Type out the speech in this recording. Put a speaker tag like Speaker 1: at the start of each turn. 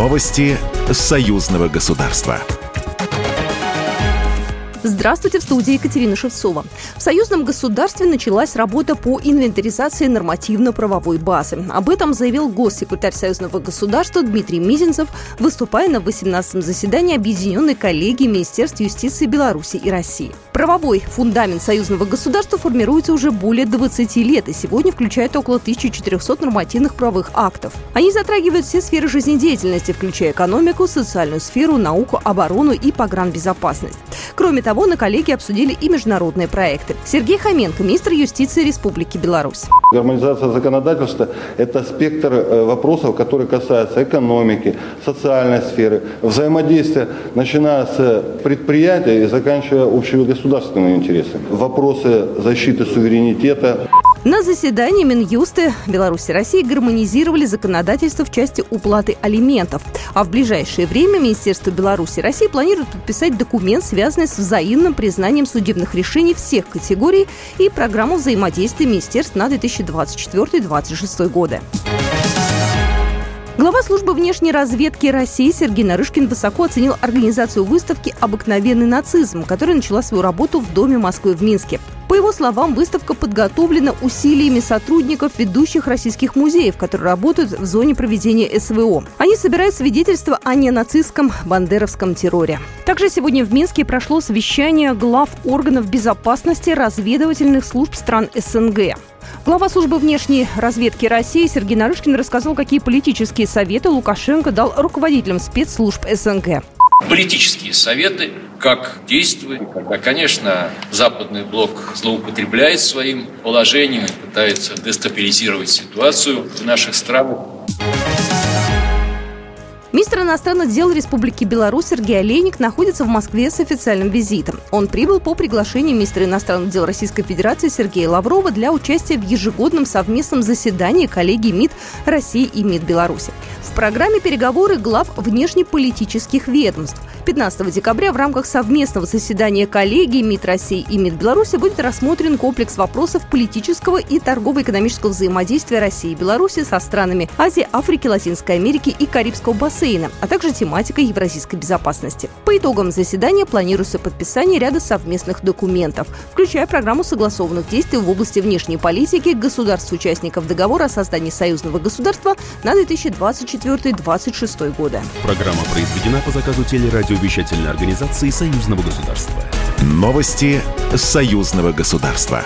Speaker 1: Новости союзного государства.
Speaker 2: Здравствуйте, в студии Екатерина Шевцова. В союзном государстве началась работа по инвентаризации нормативно-правовой базы. Об этом заявил госсекретарь союзного государства Дмитрий Мизинцев, выступая на 18-м заседании Объединенной коллегии Министерств юстиции Беларуси и России. Правовой фундамент союзного государства формируется уже более 20 лет и сегодня включает около 1400 нормативных правовых актов. Они затрагивают все сферы жизнедеятельности, включая экономику, социальную сферу, науку, оборону и погранбезопасность. Кроме того, на коллегии обсудили и международные проекты. Сергей Хоменко, министр юстиции Республики Беларусь.
Speaker 3: Гармонизация законодательства – это спектр э, вопросов, которые касаются экономики, социальной сферы, взаимодействия, начиная с предприятия и заканчивая общегосударственными интересами. Вопросы защиты суверенитета,
Speaker 2: на заседании Минюсты Беларуси и России гармонизировали законодательство в части уплаты алиментов. А в ближайшее время Министерство Беларуси и России планирует подписать документ, связанный с взаимным признанием судебных решений всех категорий и программу взаимодействия министерств на 2024-2026 годы. Глава службы внешней разведки России Сергей Нарышкин высоко оценил организацию выставки «Обыкновенный нацизм», которая начала свою работу в Доме Москвы в Минске. По его словам, выставка подготовлена усилиями сотрудников ведущих российских музеев, которые работают в зоне проведения СВО. Они собирают свидетельства о ненацистском бандеровском терроре. Также сегодня в Минске прошло совещание глав органов безопасности разведывательных служб стран СНГ. Глава службы внешней разведки России Сергей Нарышкин рассказал, какие политические советы Лукашенко дал руководителям спецслужб СНГ.
Speaker 4: Политические советы, как действовать, когда, конечно, западный блок злоупотребляет своим положением и пытается дестабилизировать ситуацию в наших странах.
Speaker 2: Иностранных дел Республики Беларусь Сергей Олейник находится в Москве с официальным визитом. Он прибыл по приглашению министра иностранных дел Российской Федерации Сергея Лаврова для участия в ежегодном совместном заседании коллегии МИД России и МИД Беларуси. В программе переговоры глав внешнеполитических ведомств. 15 декабря в рамках совместного заседания коллегии МИД России и МИД Беларуси будет рассмотрен комплекс вопросов политического и торгово-экономического взаимодействия России и Беларуси со странами Азии, Африки, Латинской Америки и Карибского бассейна, а также тематика евразийской безопасности. По итогам заседания планируется подписание ряда совместных документов, включая программу согласованных действий в области внешней политики государств-участников договора о создании союзного государства на 2024-2026 годы.
Speaker 1: Программа произведена по заказу телерадио телерадиовещательной организации Союзного государства. Новости Союзного государства.